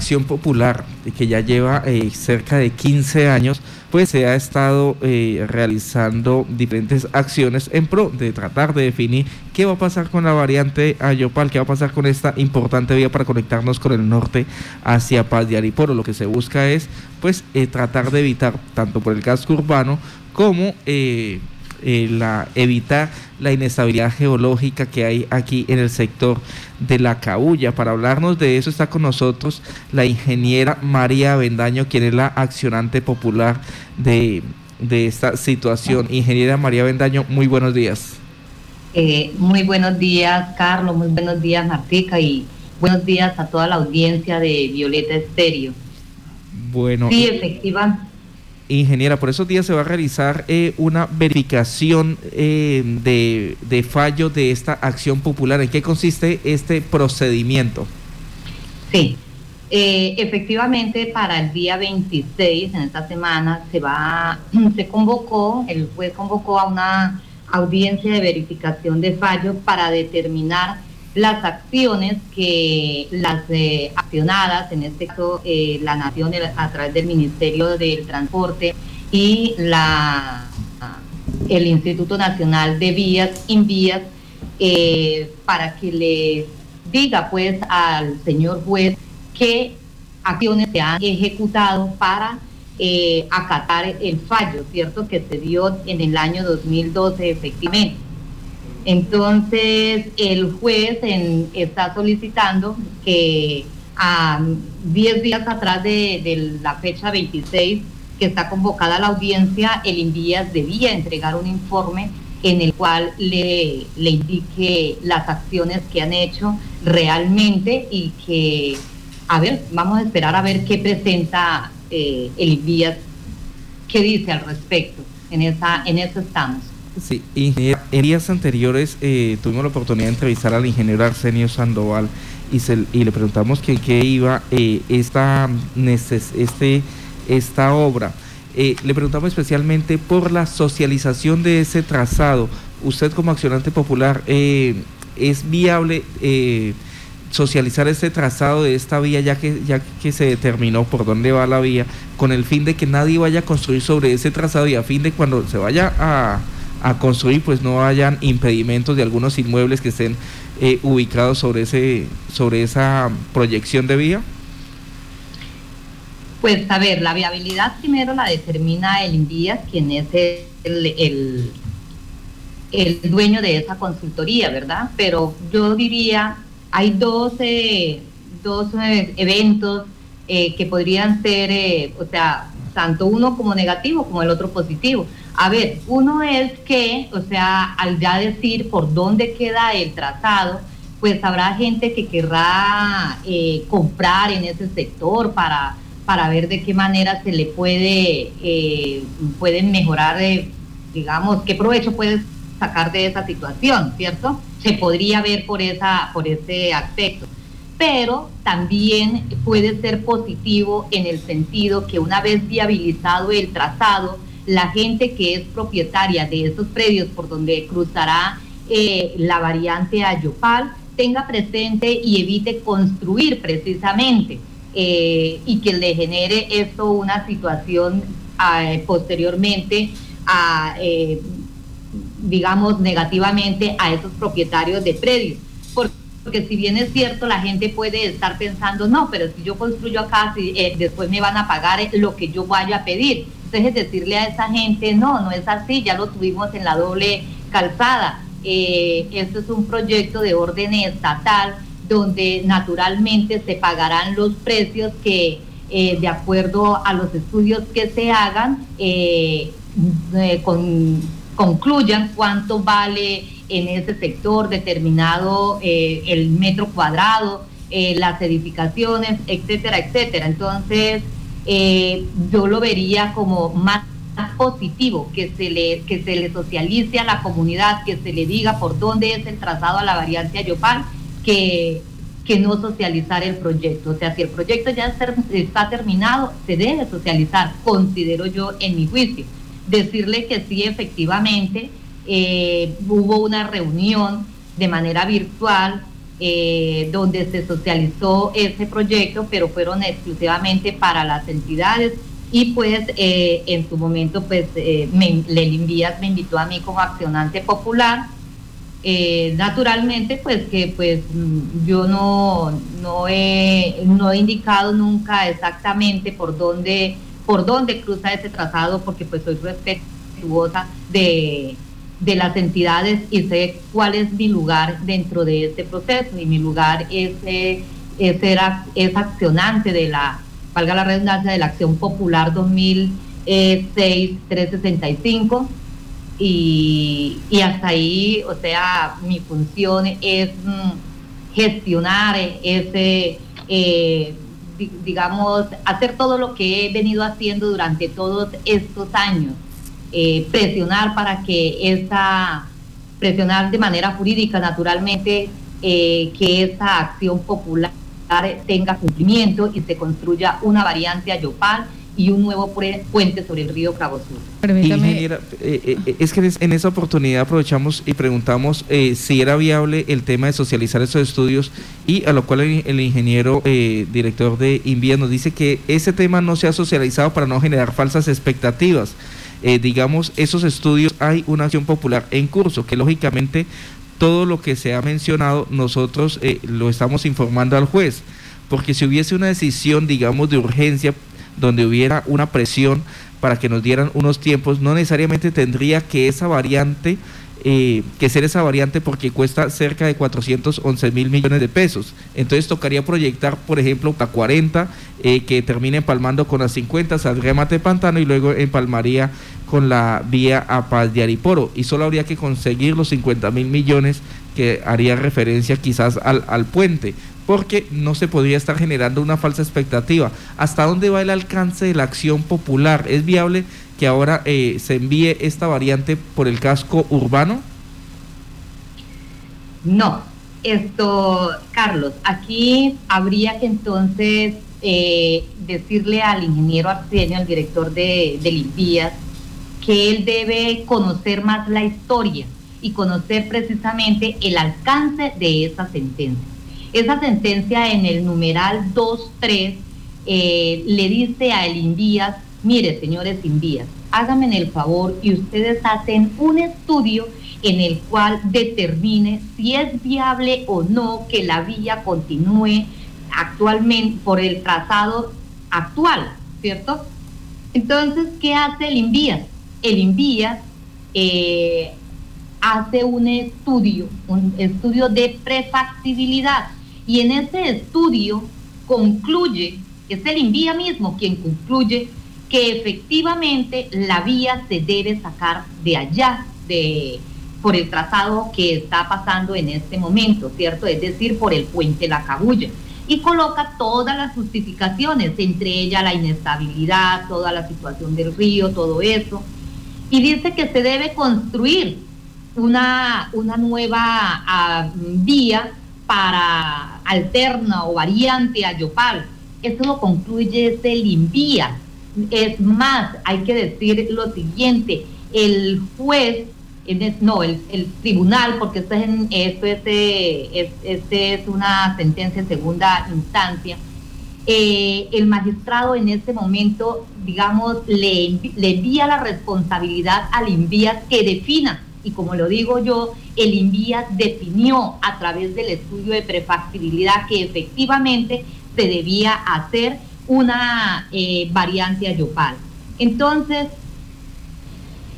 Acción Popular, que ya lleva eh, cerca de 15 años, pues se ha estado eh, realizando diferentes acciones en pro de tratar de definir qué va a pasar con la variante Ayopal, qué va a pasar con esta importante vía para conectarnos con el norte hacia Paz de Ariporo. Lo que se busca es pues eh, tratar de evitar tanto por el casco urbano como la, evitar la inestabilidad geológica que hay aquí en el sector de la Cabulla. Para hablarnos de eso está con nosotros la ingeniera María Bendaño, quien es la accionante popular de, esta situación. Ingeniera María Bendaño, muy buenos días. Eh, muy buenos días, Carlos, muy buenos días, Martica, y buenos días a toda la audiencia de Violeta Estéreo. Bueno. Sí, efectivamente ingeniera, por esos días se va a realizar eh, una verificación eh, de, fallo de esta acción popular. ¿En qué consiste este procedimiento? Sí, eh, efectivamente para el día 26, en esta semana, se va, se convocó, el juez convocó a una audiencia de verificación de fallo para determinar las acciones que las eh, accionadas, en este caso eh, la Nación a través del Ministerio del Transporte y la, el Instituto Nacional de Vías, Invías, eh, para que le diga pues al señor juez qué acciones se han ejecutado para acatar el fallo, ¿cierto? Que se dio en el año 2012 efectivamente. Entonces, el juez está solicitando que a 10 días atrás de, la fecha 26, que está convocada la audiencia, el Invías debía entregar un informe en el cual le, indique las acciones que han hecho realmente y que, a ver, vamos a esperar a ver qué presenta eh, el Invías, qué dice al respecto. En, esa, en eso estamos. Sí, en días anteriores eh, tuvimos la oportunidad de entrevistar al ingeniero Arsenio Sandoval y, y le preguntamos que qué iba eh, esta, este, esta obra. Eh, le preguntamos especialmente por la socialización de ese trazado. Usted como accionante popular, ¿es viable socializar este trazado de esta vía ya que, ya que se determinó por dónde va la vía con el fin de que nadie vaya a construir sobre ese trazado y a fin de cuando se vaya a a construir, pues no hayan impedimentos de algunos inmuebles que estén eh, ubicados sobre, ese, sobre esa proyección de vía? Pues a ver, la viabilidad primero la determina el INVIAS, quien es el, el, dueño de esa consultoría, ¿verdad? Pero yo diría, hay dos, eh, dos eh, eventos que podrían ser, o sea, tanto uno como negativo como el otro positivo. A ver, uno es que, o sea, al ya decir por dónde queda el trazado, pues habrá gente que querrá eh, comprar en ese sector para, para ver de qué manera se le puede eh, pueden mejorar, eh, digamos, qué provecho puede sacar de esa situación, ¿cierto? Se podría ver por, esa, por ese aspecto. Pero también puede ser positivo en el sentido que una vez viabilizado el trazado, la gente que es propietaria de esos predios por donde cruzará eh, la variante Ayopal tenga presente y evite construir precisamente eh, y que le genere eso una situación eh, posteriormente a, digamos, negativamente a esos propietarios de predios. Porque si bien es cierto, la gente puede estar pensando, no, pero si yo construyo acá, después me van a pagar lo que yo vaya a pedir entonces decirle a esa gente, no, no es así, ya lo tuvimos en la doble calzada. Eh, esto es un proyecto de orden estatal donde naturalmente se pagarán los precios que eh, de acuerdo a los estudios que se hagan eh, concluyan cuánto vale en ese sector determinado el metro cuadrado, las edificaciones, etcétera, etcétera. Entonces, eh, yo lo vería como más positivo, que se, le, que se le socialice a la comunidad, que se le diga por dónde es el trazado a la variante Ayopal, que, que no socializar el proyecto. O sea, si el proyecto ya está terminado, se debe socializar, considero yo en mi juicio. Decirle que sí, efectivamente, eh, hubo una reunión de manera virtual eh, donde se socializó ese proyecto, pero fueron exclusivamente para las entidades y pues eh, en su momento pues eh, me, Envías me invitó a mí como accionante popular. Eh, naturalmente pues que pues mm, yo no, no, he, no he indicado nunca exactamente por dónde, por dónde cruza ese trazado porque pues soy respetuosa de, de las entidades y sé cuál es mi lugar dentro de este proceso y mi lugar es, es, es accionante de la valga la redundancia, de la Acción Popular 2006-365. Y, y hasta ahí, o sea, mi función es mm, gestionar ese, eh, digamos, hacer todo lo que he venido haciendo durante todos estos años, eh, presionar para que esa, presionar de manera jurídica, naturalmente, eh, que esa acción popular tenga cumplimiento y se construya una variante a Yopal y un nuevo puente sobre el río Cabo Sur. Ingeniera, eh, eh, es que en esa oportunidad aprovechamos y preguntamos eh, si era viable el tema de socializar esos estudios y a lo cual el, ingeniero director de Invía nos dice que ese tema no se ha socializado para no generar falsas expectativas. Digamos, esos estudios hay una acción popular en curso que lógicamente todo lo que se ha mencionado nosotros eh, lo estamos informando al juez, porque si hubiese una decisión, digamos, de urgencia, donde hubiera una presión para que nos dieran unos tiempos, no necesariamente tendría que esa variante eh, que ser esa variante porque cuesta cerca de 411 mil millones de pesos. Entonces tocaría proyectar, por ejemplo, la 40, eh, que termine empalmando con la 50, saldría Mate Pantano y luego empalmaría con la vía a Paz de Ariporo. Y solo habría que conseguir los 50 mil millones que haría referencia quizás al, al puente porque no se podría estar generando una falsa expectativa. ¿Hasta dónde va el alcance de la acción popular? ¿Es viable que ahora eh, se envíe esta variante por el casco urbano? No, esto, Carlos, aquí habría que entonces eh, decirle al ingeniero Arsenio, al director de, de que él debe conocer más la historia y conocer precisamente el alcance de esa sentencia. Esa sentencia en el numeral 2.3 eh, le dice a el Invías mire, señores Invías, háganme el favor y ustedes hacen un estudio en el cual determine si es viable o no que la vía continúe actualmente por el trazado actual, ¿cierto? Entonces, ¿qué hace el Invías? El Invías eh, hace un estudio, un estudio de prefactibilidad y en ese estudio concluye, es el Invías mismo quien concluye que efectivamente la vía se debe sacar de allá, de por el trazado que está pasando en este momento, ¿cierto? Es decir, por el puente La Cabulla. Y coloca todas las justificaciones, entre ellas la inestabilidad, toda la situación del río, todo eso. Y dice que se debe construir una, una nueva ah, vía para alterna o variante a Yopal. Eso lo concluye este Limbía, es más, hay que decir lo siguiente, el juez, no, el, tribunal, porque esto, es, esto es, este es una sentencia en segunda instancia, eh, el magistrado en este momento, digamos, le, le envía la responsabilidad al INVIAS que defina, y como lo digo yo, el INVIAS definió a través del estudio de prefactibilidad que efectivamente se debía hacer una eh, variante ayopal. Entonces,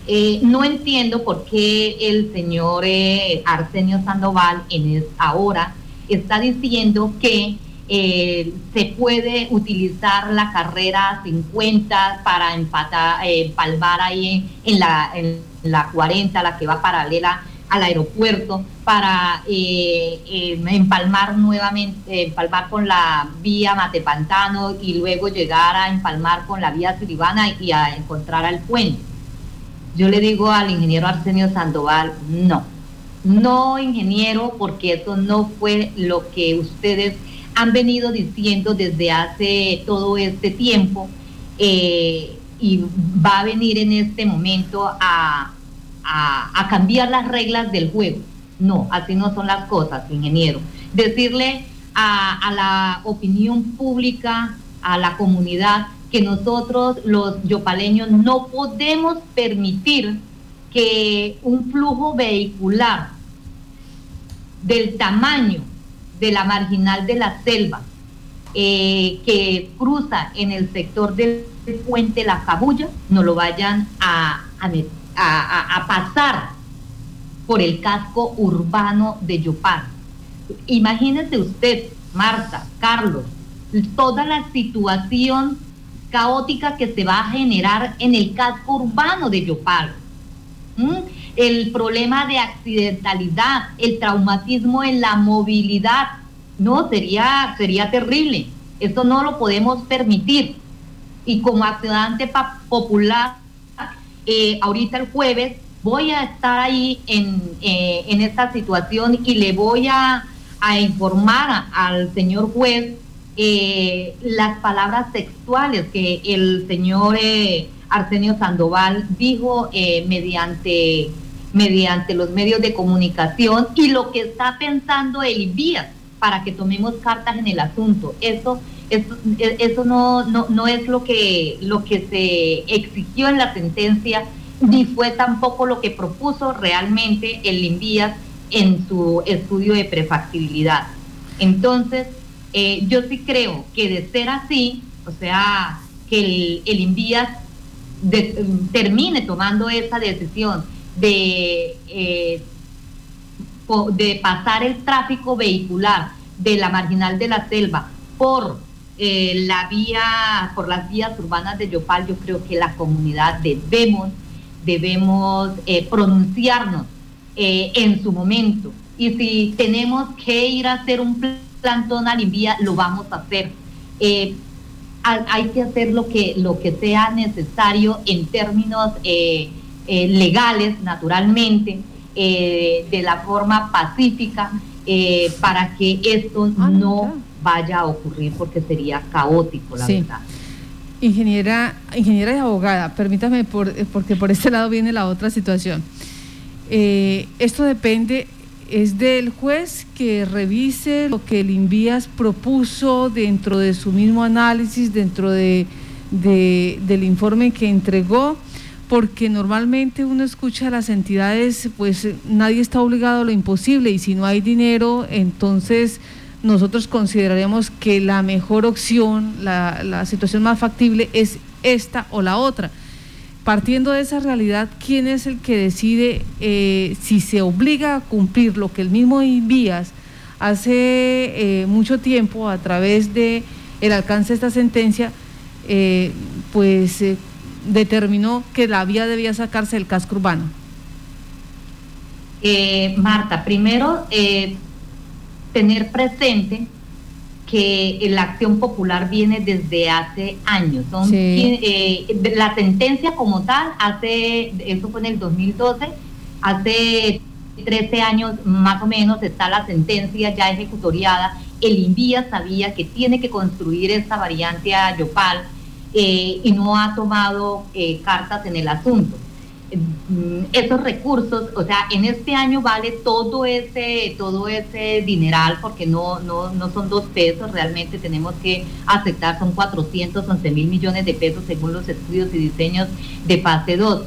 eh, no entiendo por qué el señor eh, Arsenio Sandoval en ahora está diciendo que se puede utilizar la carrera 50 para empatar, empalmar ahí en la, en la 40, la que va paralela al aeropuerto para eh, eh, empalmar nuevamente, empalmar con la vía Matepantano y luego llegar a empalmar con la vía Siribana y a encontrar al puente. Yo le digo al ingeniero Arsenio Sandoval, no, no ingeniero, porque eso no fue lo que ustedes han venido diciendo desde hace todo este tiempo eh, y va a venir en este momento a, a, cambiar las reglas del juego. No, así no son las cosas, ingeniero. decirle a, la opinión pública, a la comunidad, que nosotros los yopaleños no podemos permitir que un flujo vehicular del tamaño de la marginal de la selva eh, que cruza en el sector del puente La Cabulla no lo vayan a, a, pasar por el casco urbano de Yopal. Imagínese usted, Marta, Carlos, toda la situación caótica que se va a generar en el casco urbano de Yopal. El problema de accidentalidad, el traumatismo en la movilidad, no, sería, sería terrible. Esto no lo podemos permitir. Y como accionante popular, eh, ahorita el jueves voy a estar ahí en, eh, en esta situación y le voy a, a informar al señor juez eh, las palabras sexuales que el señor eh, Arsenio Sandoval dijo eh, mediante, mediante los medios de comunicación y lo que está pensando el Vías para que tomemos cartas en el asunto. Eso, eso, eso no, no, no es lo que, lo que se exigió en la sentencia, ni fue tampoco lo que propuso realmente el Invías en su estudio de prefactibilidad. Entonces, eh, yo sí creo que de ser así, o sea, que el, el Invías termine tomando esa decisión de, eh, de pasar el tráfico vehicular de la marginal de la selva por eh, la vía, por las vías urbanas de Yopal, yo creo que la comunidad debemos, debemos pronunciarnos en su momento. Y si tenemos que ir a hacer un plan plantón alimpia lo vamos a hacer. Eh, hay que hacer lo que, lo que sea necesario en términos eh, eh, legales, naturalmente, de la forma pacífica, para que esto ah, no vaya a ocurrir, porque sería caótico, la verdad. Ingeniera, ingeniera y abogada, permítame, por, porque por este lado viene la otra situación. esto depende es del juez que revise lo que el Invías propuso dentro de su mismo análisis, dentro de, del informe que entregó, porque normalmente uno escucha a las entidades, pues nadie está obligado a lo imposible y si no hay dinero, entonces nosotros consideraremos que la mejor opción, la, situación más factible es esta o la otra partiendo de esa realidad, ¿quién es el que decide eh, si se obliga a cumplir lo que el mismo Invías hace eh, mucho tiempo a través de el alcance de esta sentencia, eh, pues determinó que la vía debía sacarse del casco urbano? Marta, primero tener presente que la acción popular viene desde hace años. Son, eh, la sentencia como tal, hace, eso fue en el 2012, hace 13 años más o menos está la sentencia ya ejecutoriada. El INVIA sabía que tiene que construir esta variante a Yopal eh, y no ha tomado eh, cartas en el asunto. Mm, esos recursos, o sea, en este año vale todo ese, todo ese dineral, porque no, no, no son dos pesos, realmente tenemos que aceptar, son 411 mil millones de pesos según los estudios y diseños de fase 2.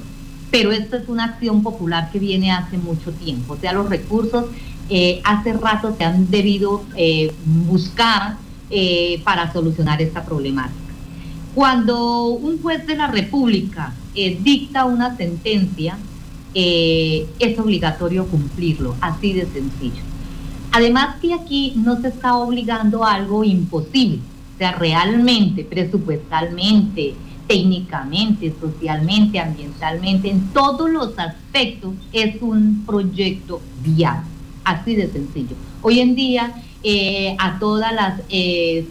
Pero esto es una acción popular que viene hace mucho tiempo, o sea, los recursos eh, hace rato se han debido eh, buscar eh, para solucionar esta problemática. Cuando un juez de la República eh, dicta una sentencia, eh, es obligatorio cumplirlo, así de sencillo. Además que aquí no se está obligando a algo imposible, o sea, realmente, presupuestalmente, técnicamente, socialmente, ambientalmente, en todos los aspectos es un proyecto viable, así de sencillo. Hoy en día eh, a todas las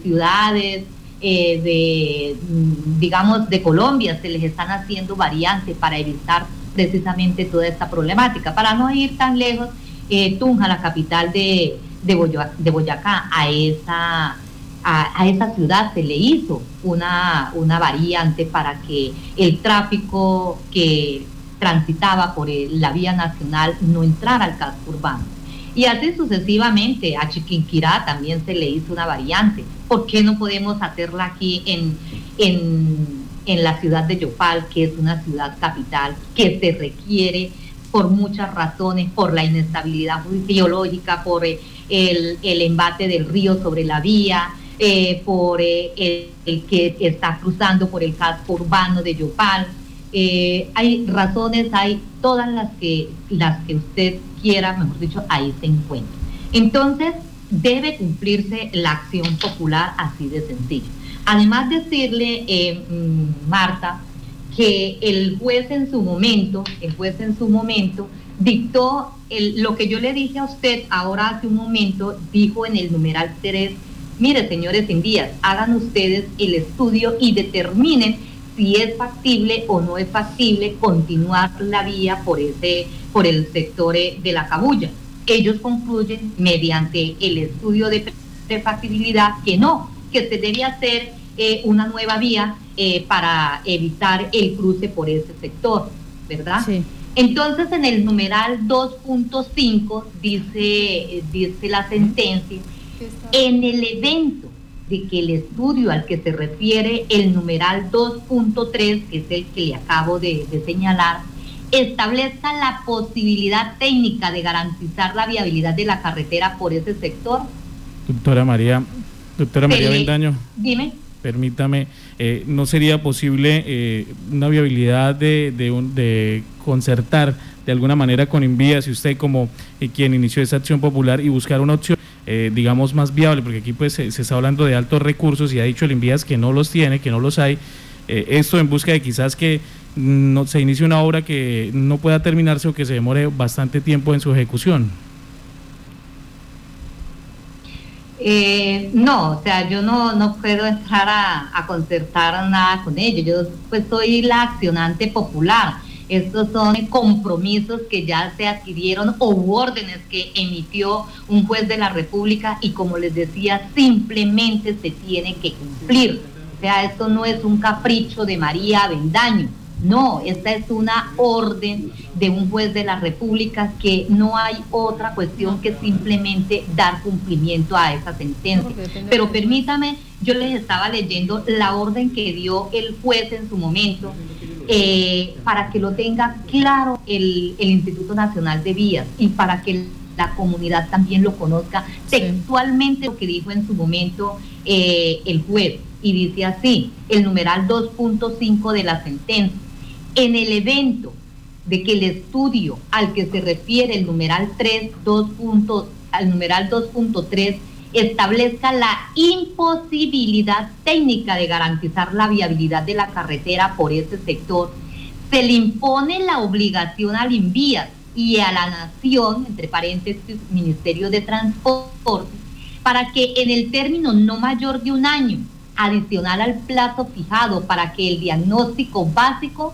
ciudades, eh, de, mm, digamos, de Colombia se les están haciendo variantes para evitar precisamente toda esta problemática. Para no ir tan lejos, eh, Tunja, la capital de, de, Boyacá, a esa, a, esa ciudad se le hizo una, una variante para que el tráfico que transitaba por la vía nacional no entrara al casco urbano. Y así sucesivamente, a Chiquinquirá también se le hizo una variante. ¿Por qué no podemos hacerla aquí en, en, la ciudad de Yopal, que es una ciudad capital, que se requiere por muchas razones, por la inestabilidad geológica, por eh, el, el embate del río sobre la vía, eh, por eh, el, que está cruzando por el casco urbano de Yopal. Eh, hay razones, hay todas las que, las que usted quiera, mejor dicho, ahí se encuentra. Entonces, debe cumplirse la acción popular así de sencillo. Además decirle, mm, Marta, que el juez en su momento, el juez en su momento, dictó lo que yo le dije a usted ahora hace un momento, dijo en el numeral 3 Mire, señores indías, hagan ustedes el estudio y determinen si es factible o no es factible continuar la vía por ese por el sector eh, de la cabulla. Ellos concluyen mediante el estudio de, factibilidad que no, que se debe hacer eh, una nueva vía eh, para evitar el cruce por ese sector, ¿verdad? Sí. Entonces en el numeral 2.5 dice, dice la sentencia en el evento de que el estudio al que se refiere el numeral 2.3, que es el que le acabo de, señalar, establezca la posibilidad técnica de garantizar la viabilidad de la carretera por ese sector. Doctora María, doctora María Bendaño. Dime. Permítame, eh, ¿no sería posible eh, una viabilidad de, de, concertar de alguna manera con Envía, si usted como eh, quien inició esa acción popular y buscar una opción? Eh, digamos, más viable, porque aquí pues se, está hablando de altos recursos y ha dicho el Envías que no los tiene, que no los hay. Eh, esto en busca de quizás que no, se inicie una obra que no pueda terminarse o que se demore bastante tiempo en su ejecución. Eh, no, o sea, yo no, no puedo entrar a, a concertar nada con ellos. Yo pues soy la accionante popular. Estos son compromisos que ya se adquirieron o órdenes que emitió un juez de la República y como les decía, simplemente se tiene que cumplir. O sea, esto no es un capricho de María Bendaño. No, esta es una orden de un juez de la República que no hay otra cuestión que simplemente dar cumplimiento a esa sentencia. Pero permítame, yo les estaba leyendo la orden que dio el juez en su momento eh, para que lo tenga claro el, Instituto Nacional de Vías y para que la comunidad también lo conozca textualmente lo que dijo en su momento eh, el juez. Y dice así, el numeral 2.5 de la sentencia. En el evento de que el estudio al que se refiere el numeral 3, 2. al numeral 2.3 establezca la imposibilidad técnica de garantizar la viabilidad de la carretera por ese sector, se le impone la obligación al INVIAS y a la Nación, entre paréntesis, Ministerio de Transporte, para que en el término no mayor de un año, adicional al plazo fijado para que el diagnóstico básico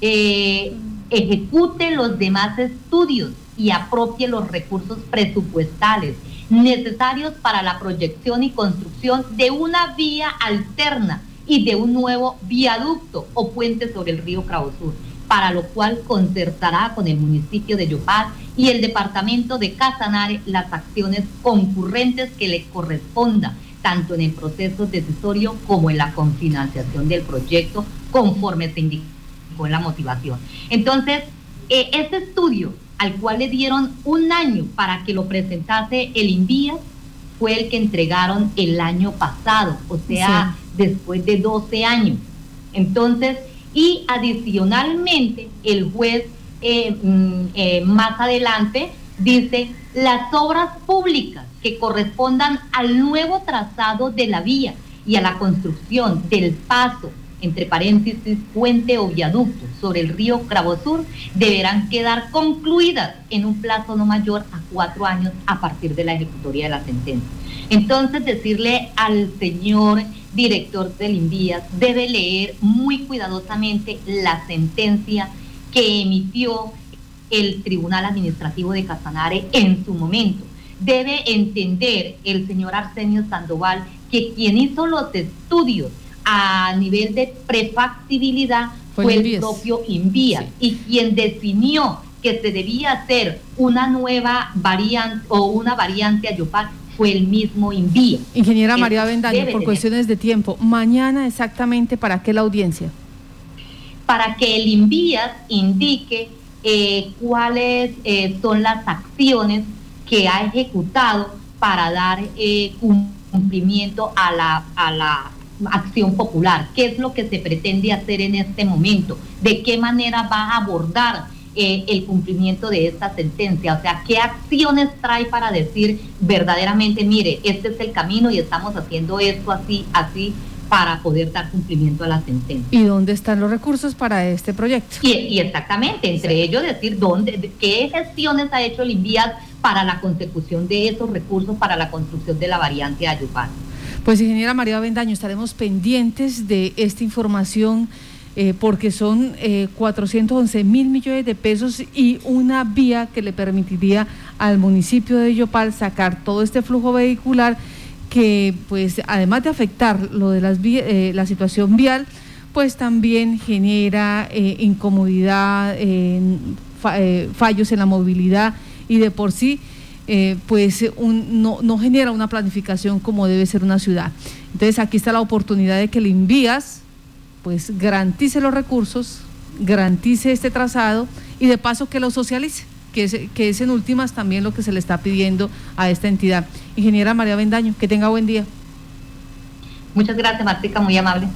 eh, ejecute los demás estudios y apropie los recursos presupuestales necesarios para la proyección y construcción de una vía alterna y de un nuevo viaducto o puente sobre el río Sur, para lo cual concertará con el municipio de Yopal y el departamento de Casanare las acciones concurrentes que le corresponda, tanto en el proceso decisorio como en la confinanciación del proyecto, conforme se indicó en la motivación. Entonces, eh, este estudio al cual le dieron un año para que lo presentase el INVIAS, fue el que entregaron el año pasado, o sea, después de 12 años. Entonces, y adicionalmente, el juez eh, mm, eh, más adelante dice, las obras públicas que correspondan al nuevo trazado de la vía y a la construcción del paso entre paréntesis, puente o viaducto sobre el río Sur, deberán quedar concluidas en un plazo no mayor a cuatro años a partir de la ejecutoria de la sentencia. Entonces, decirle al señor director del INVIAS, debe leer muy cuidadosamente la sentencia que emitió el Tribunal Administrativo de Casanare en su momento. Debe entender el señor Arsenio Sandoval que quien hizo los estudios a nivel de prefactibilidad fue, el propio Invía y quien definió que se debía hacer una nueva variante o una variante a Yopal fue el mismo envío. Ingeniera María Bendaño, por cuestiones de tiempo, mañana exactamente para qué la audiencia? Para que el INVIAS indique eh, cuáles eh, son las acciones que ha ejecutado para dar eh, cumplimiento a la, a la acción popular, qué es lo que se pretende hacer en este momento, de qué manera va a abordar eh, el cumplimiento de esta sentencia, o sea, qué acciones trae para decir verdaderamente, mire, este es el camino y estamos haciendo esto así, así, para poder dar cumplimiento a la sentencia. ¿Y dónde están los recursos para este proyecto? Y, exactamente, entre ellos decir dónde, qué gestiones ha hecho el INVIAS para la consecución de esos recursos para la construcción de la variante Ayupán. Pues ingeniera María Bendaño, estaremos pendientes de esta información eh, porque son 411 eh, mil millones de pesos y una vía que le permitiría al municipio de Yopal sacar todo este flujo vehicular que pues además de afectar lo de las eh, la situación vial, pues también genera incomodidad, fallos en la movilidad y de por sí eh, pues no, no, genera una planificación como debe ser una ciudad. Entonces aquí está la oportunidad de que le envías, pues garantice los recursos, garantice este trazado y de paso que lo socialice, que es, que es en últimas también lo que se le está pidiendo a esta entidad. Ingeniera María Bendaño, que tenga buen día. Muchas gracias, Martica, muy amable.